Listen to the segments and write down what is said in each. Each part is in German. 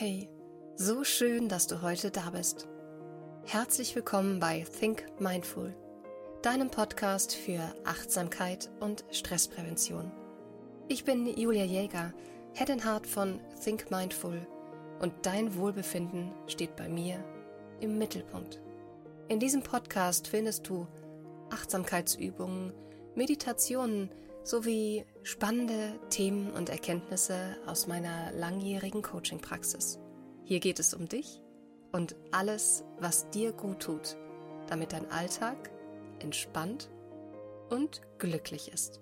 Hey, so schön, dass du heute da bist. Herzlich willkommen bei Think Mindful, deinem Podcast für Achtsamkeit und Stressprävention. Ich bin Julia Jäger, Head and Heart von Think Mindful und dein Wohlbefinden steht bei mir im Mittelpunkt. In diesem Podcast findest du Achtsamkeitsübungen, Meditationen sowie spannende Themen und Erkenntnisse aus meiner langjährigen Coaching-Praxis. Hier geht es um dich und alles, was dir gut tut, damit dein Alltag entspannt und glücklich ist.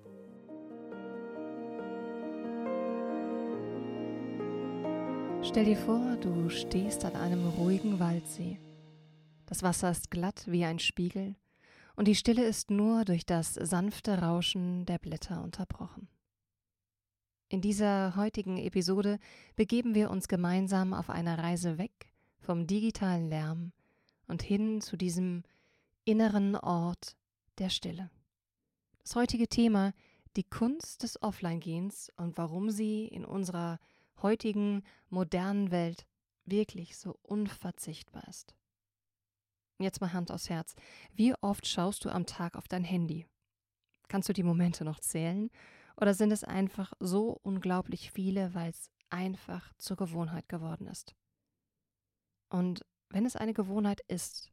Stell dir vor, du stehst an einem ruhigen Waldsee. Das Wasser ist glatt wie ein Spiegel und die Stille ist nur durch das sanfte Rauschen der Blätter unterbrochen. In dieser heutigen Episode begeben wir uns gemeinsam auf eine Reise weg vom digitalen Lärm und hin zu diesem inneren Ort der Stille. Das heutige Thema die Kunst des Offline-Gehens und warum sie in unserer heutigen modernen Welt wirklich so unverzichtbar ist. Jetzt mal Hand aufs Herz. Wie oft schaust du am Tag auf dein Handy? Kannst du die Momente noch zählen? Oder sind es einfach so unglaublich viele, weil es einfach zur Gewohnheit geworden ist? Und wenn es eine Gewohnheit ist,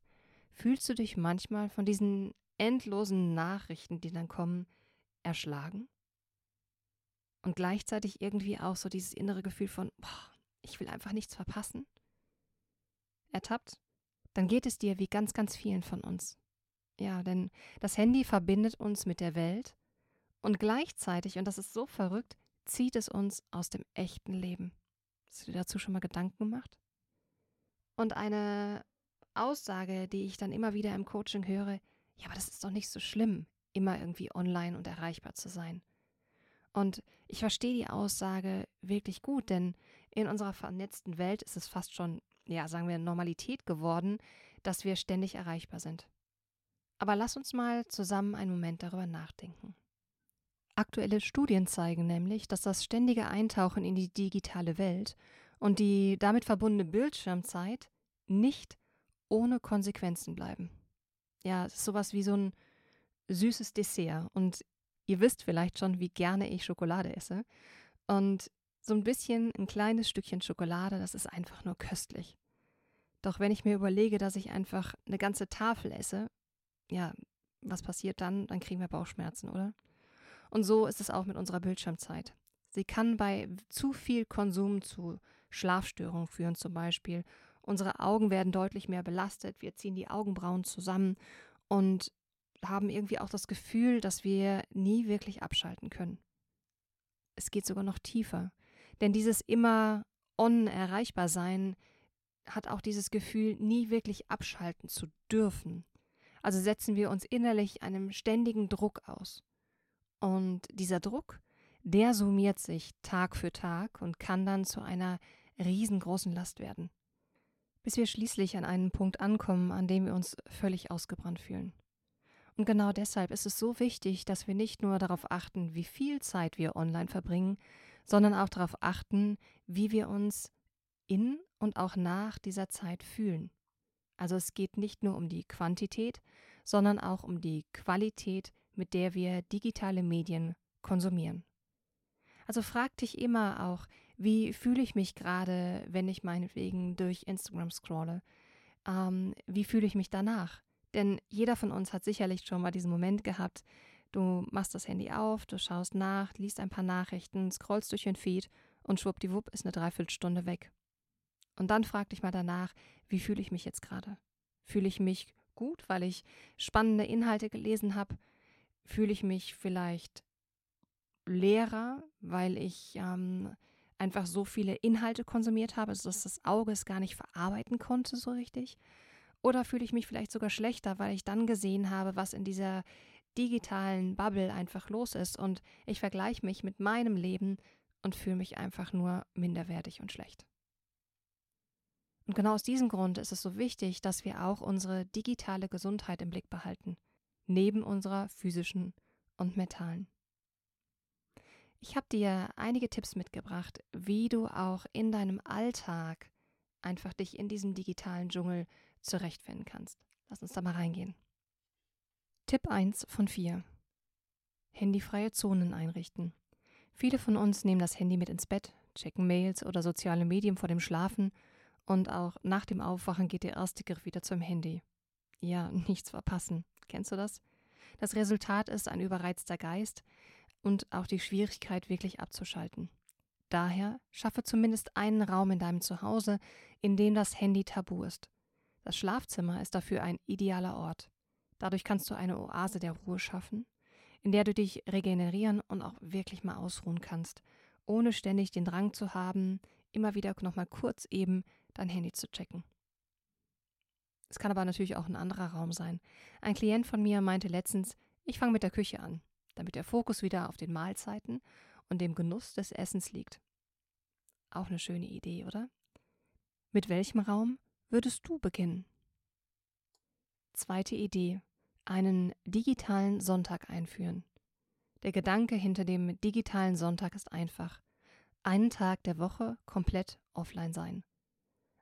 fühlst du dich manchmal von diesen endlosen Nachrichten, die dann kommen, erschlagen? Und gleichzeitig irgendwie auch so dieses innere Gefühl von, boah, ich will einfach nichts verpassen? Ertappt? Dann geht es dir wie ganz, ganz vielen von uns. Ja, denn das Handy verbindet uns mit der Welt und gleichzeitig, und das ist so verrückt, zieht es uns aus dem echten Leben. Hast du dir dazu schon mal Gedanken gemacht? Und eine Aussage, die ich dann immer wieder im Coaching höre, ja, aber das ist doch nicht so schlimm, immer irgendwie online und erreichbar zu sein. Und ich verstehe die Aussage wirklich gut, denn in unserer vernetzten Welt ist es fast schon ja, sagen wir, Normalität geworden, dass wir ständig erreichbar sind. Aber lass uns mal zusammen einen Moment darüber nachdenken. Aktuelle Studien zeigen nämlich, dass das ständige Eintauchen in die digitale Welt und die damit verbundene Bildschirmzeit nicht ohne Konsequenzen bleiben. Ja, es ist sowas wie so ein süßes Dessert und ihr wisst vielleicht schon, wie gerne ich Schokolade esse. Und so ein bisschen, ein kleines Stückchen Schokolade, das ist einfach nur köstlich. Doch wenn ich mir überlege, dass ich einfach eine ganze Tafel esse, ja, was passiert dann? Dann kriegen wir Bauchschmerzen, oder? Und so ist es auch mit unserer Bildschirmzeit. Sie kann bei zu viel Konsum zu Schlafstörungen führen zum Beispiel. Unsere Augen werden deutlich mehr belastet, wir ziehen die Augenbrauen zusammen und haben irgendwie auch das Gefühl, dass wir nie wirklich abschalten können. Es geht sogar noch tiefer. Denn dieses immer on erreichbar sein hat auch dieses Gefühl, nie wirklich abschalten zu dürfen. Also setzen wir uns innerlich einem ständigen Druck aus. Und dieser Druck, der summiert sich Tag für Tag und kann dann zu einer riesengroßen Last werden. Bis wir schließlich an einen Punkt ankommen, an dem wir uns völlig ausgebrannt fühlen. Und genau deshalb ist es so wichtig, dass wir nicht nur darauf achten, wie viel Zeit wir online verbringen, sondern auch darauf achten, wie wir uns in und auch nach dieser Zeit fühlen. Also es geht nicht nur um die Quantität, sondern auch um die Qualität, mit der wir digitale Medien konsumieren. Also frag dich immer auch, wie fühle ich mich gerade, wenn ich meinetwegen durch Instagram scrolle? Ähm, wie fühle ich mich danach? Denn jeder von uns hat sicherlich schon mal diesen Moment gehabt, du machst das Handy auf, du schaust nach, liest ein paar Nachrichten, scrollst durch den Feed und schwuppdiwupp ist eine Dreiviertelstunde weg. Und dann frag dich mal danach, wie fühle ich mich jetzt gerade? Fühle ich mich gut, weil ich spannende Inhalte gelesen habe? Fühle ich mich vielleicht leerer, weil ich ähm, einfach so viele Inhalte konsumiert habe, dass das Auge es gar nicht verarbeiten konnte so richtig? Oder fühle ich mich vielleicht sogar schlechter, weil ich dann gesehen habe, was in dieser digitalen Bubble einfach los ist und ich vergleiche mich mit meinem Leben und fühle mich einfach nur minderwertig und schlecht. Und genau aus diesem Grund ist es so wichtig, dass wir auch unsere digitale Gesundheit im Blick behalten, neben unserer physischen und mentalen. Ich habe dir einige Tipps mitgebracht, wie du auch in deinem Alltag einfach dich in diesem digitalen Dschungel zurechtfinden kannst. Lass uns da mal reingehen. Tipp 1 von 4. Handyfreie Zonen einrichten. Viele von uns nehmen das Handy mit ins Bett, checken Mails oder soziale Medien vor dem Schlafen und auch nach dem Aufwachen geht der erste Griff wieder zum Handy. Ja, nichts verpassen. Kennst du das? Das Resultat ist ein überreizter Geist und auch die Schwierigkeit, wirklich abzuschalten. Daher schaffe zumindest einen Raum in deinem Zuhause, in dem das Handy tabu ist. Das Schlafzimmer ist dafür ein idealer Ort. Dadurch kannst du eine Oase der Ruhe schaffen, in der du dich regenerieren und auch wirklich mal ausruhen kannst, ohne ständig den Drang zu haben, immer wieder nochmal kurz eben dein Handy zu checken. Es kann aber natürlich auch ein anderer Raum sein. Ein Klient von mir meinte letztens, ich fange mit der Küche an, damit der Fokus wieder auf den Mahlzeiten und dem Genuss des Essens liegt. Auch eine schöne Idee, oder? Mit welchem Raum würdest du beginnen? Zweite Idee. Einen digitalen Sonntag einführen. Der Gedanke hinter dem digitalen Sonntag ist einfach. Einen Tag der Woche komplett offline sein.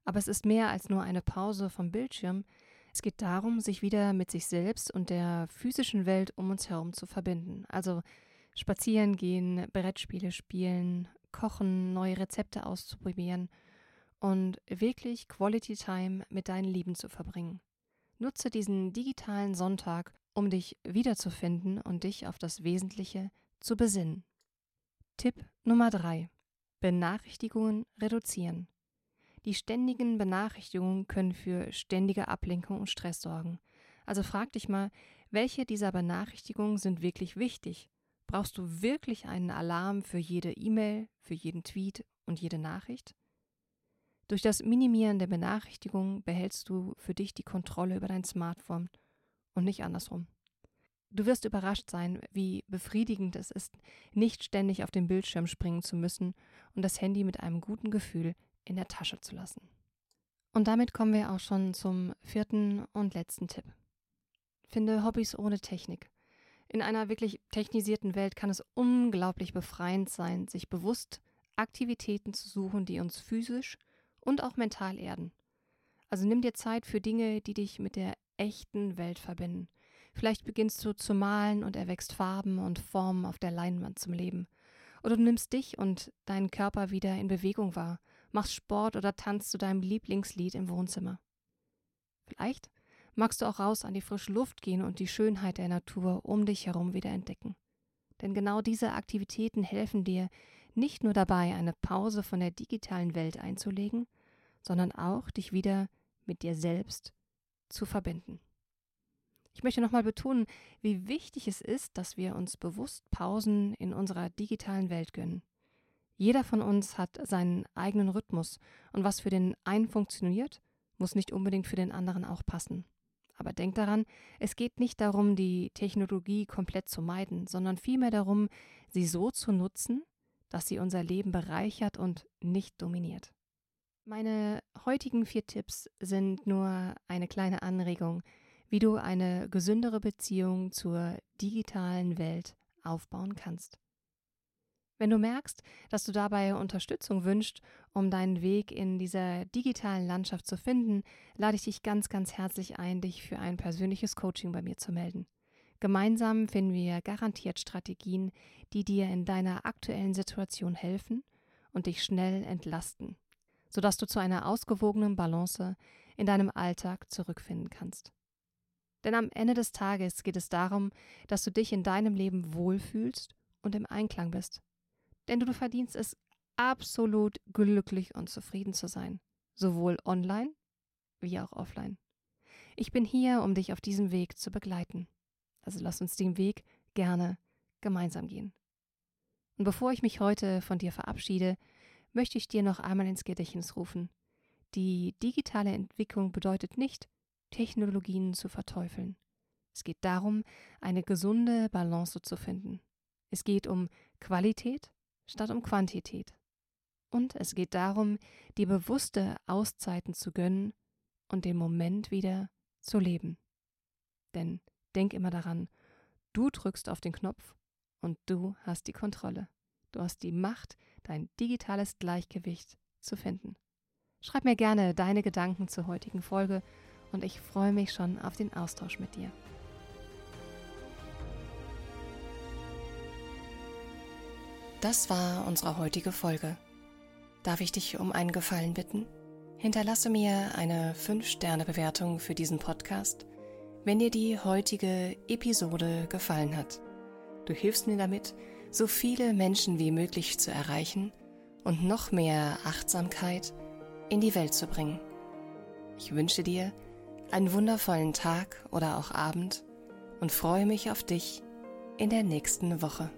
Aber es ist mehr als nur eine Pause vom Bildschirm. Es geht darum, sich wieder mit sich selbst und der physischen Welt um uns herum zu verbinden. Also spazieren gehen, Brettspiele spielen, kochen, neue Rezepte auszuprobieren und wirklich Quality Time mit deinen Lieben zu verbringen. Nutze diesen digitalen Sonntag, um dich wiederzufinden und dich auf das Wesentliche zu besinnen. Tipp Nummer 3. Benachrichtigungen reduzieren. Die ständigen Benachrichtigungen können für ständige Ablenkung und Stress sorgen. Also frag dich mal, welche dieser Benachrichtigungen sind wirklich wichtig? Brauchst du wirklich einen Alarm für jede E-Mail, für jeden Tweet und jede Nachricht? Durch das Minimieren der Benachrichtigungen behältst du für dich die Kontrolle über dein Smartphone und nicht andersrum. Du wirst überrascht sein, wie befriedigend es ist, nicht ständig auf den Bildschirm springen zu müssen und das Handy mit einem guten Gefühl in der Tasche zu lassen. Und damit kommen wir auch schon zum vierten und letzten Tipp. Finde Hobbys ohne Technik. In einer wirklich technisierten Welt kann es unglaublich befreiend sein, sich bewusst Aktivitäten zu suchen, die uns physisch und auch mental erden. Also nimm dir Zeit für Dinge, die dich mit der echten Welt verbinden. Vielleicht beginnst du zu malen und erwächst Farben und Formen auf der Leinwand zum Leben. Oder du nimmst dich und deinen Körper wieder in Bewegung wahr machst Sport oder tanzt zu deinem Lieblingslied im Wohnzimmer. Vielleicht magst du auch raus an die frische Luft gehen und die Schönheit der Natur um dich herum wieder entdecken. Denn genau diese Aktivitäten helfen dir nicht nur dabei, eine Pause von der digitalen Welt einzulegen, sondern auch dich wieder mit dir selbst zu verbinden. Ich möchte nochmal betonen, wie wichtig es ist, dass wir uns bewusst Pausen in unserer digitalen Welt gönnen. Jeder von uns hat seinen eigenen Rhythmus und was für den einen funktioniert, muss nicht unbedingt für den anderen auch passen. Aber denk daran, es geht nicht darum, die Technologie komplett zu meiden, sondern vielmehr darum, sie so zu nutzen, dass sie unser Leben bereichert und nicht dominiert. Meine heutigen vier Tipps sind nur eine kleine Anregung, wie du eine gesündere Beziehung zur digitalen Welt aufbauen kannst. Wenn du merkst, dass du dabei Unterstützung wünschst, um deinen Weg in dieser digitalen Landschaft zu finden, lade ich dich ganz, ganz herzlich ein, dich für ein persönliches Coaching bei mir zu melden. Gemeinsam finden wir garantiert Strategien, die dir in deiner aktuellen Situation helfen und dich schnell entlasten, sodass du zu einer ausgewogenen Balance in deinem Alltag zurückfinden kannst. Denn am Ende des Tages geht es darum, dass du dich in deinem Leben wohlfühlst und im Einklang bist denn du verdienst es absolut glücklich und zufrieden zu sein, sowohl online wie auch offline. Ich bin hier, um dich auf diesem Weg zu begleiten. Also lass uns den Weg gerne gemeinsam gehen. Und bevor ich mich heute von dir verabschiede, möchte ich dir noch einmal ins Gedächtnis rufen. Die digitale Entwicklung bedeutet nicht, Technologien zu verteufeln. Es geht darum, eine gesunde Balance zu finden. Es geht um Qualität statt um Quantität. Und es geht darum, die bewusste Auszeiten zu gönnen und den Moment wieder zu leben. Denn denk immer daran, du drückst auf den Knopf und du hast die Kontrolle. Du hast die Macht, dein digitales Gleichgewicht zu finden. Schreib mir gerne deine Gedanken zur heutigen Folge und ich freue mich schon auf den Austausch mit dir. Das war unsere heutige Folge. Darf ich dich um einen Gefallen bitten? Hinterlasse mir eine 5-Sterne-Bewertung für diesen Podcast, wenn dir die heutige Episode gefallen hat. Du hilfst mir damit, so viele Menschen wie möglich zu erreichen und noch mehr Achtsamkeit in die Welt zu bringen. Ich wünsche dir einen wundervollen Tag oder auch Abend und freue mich auf dich in der nächsten Woche.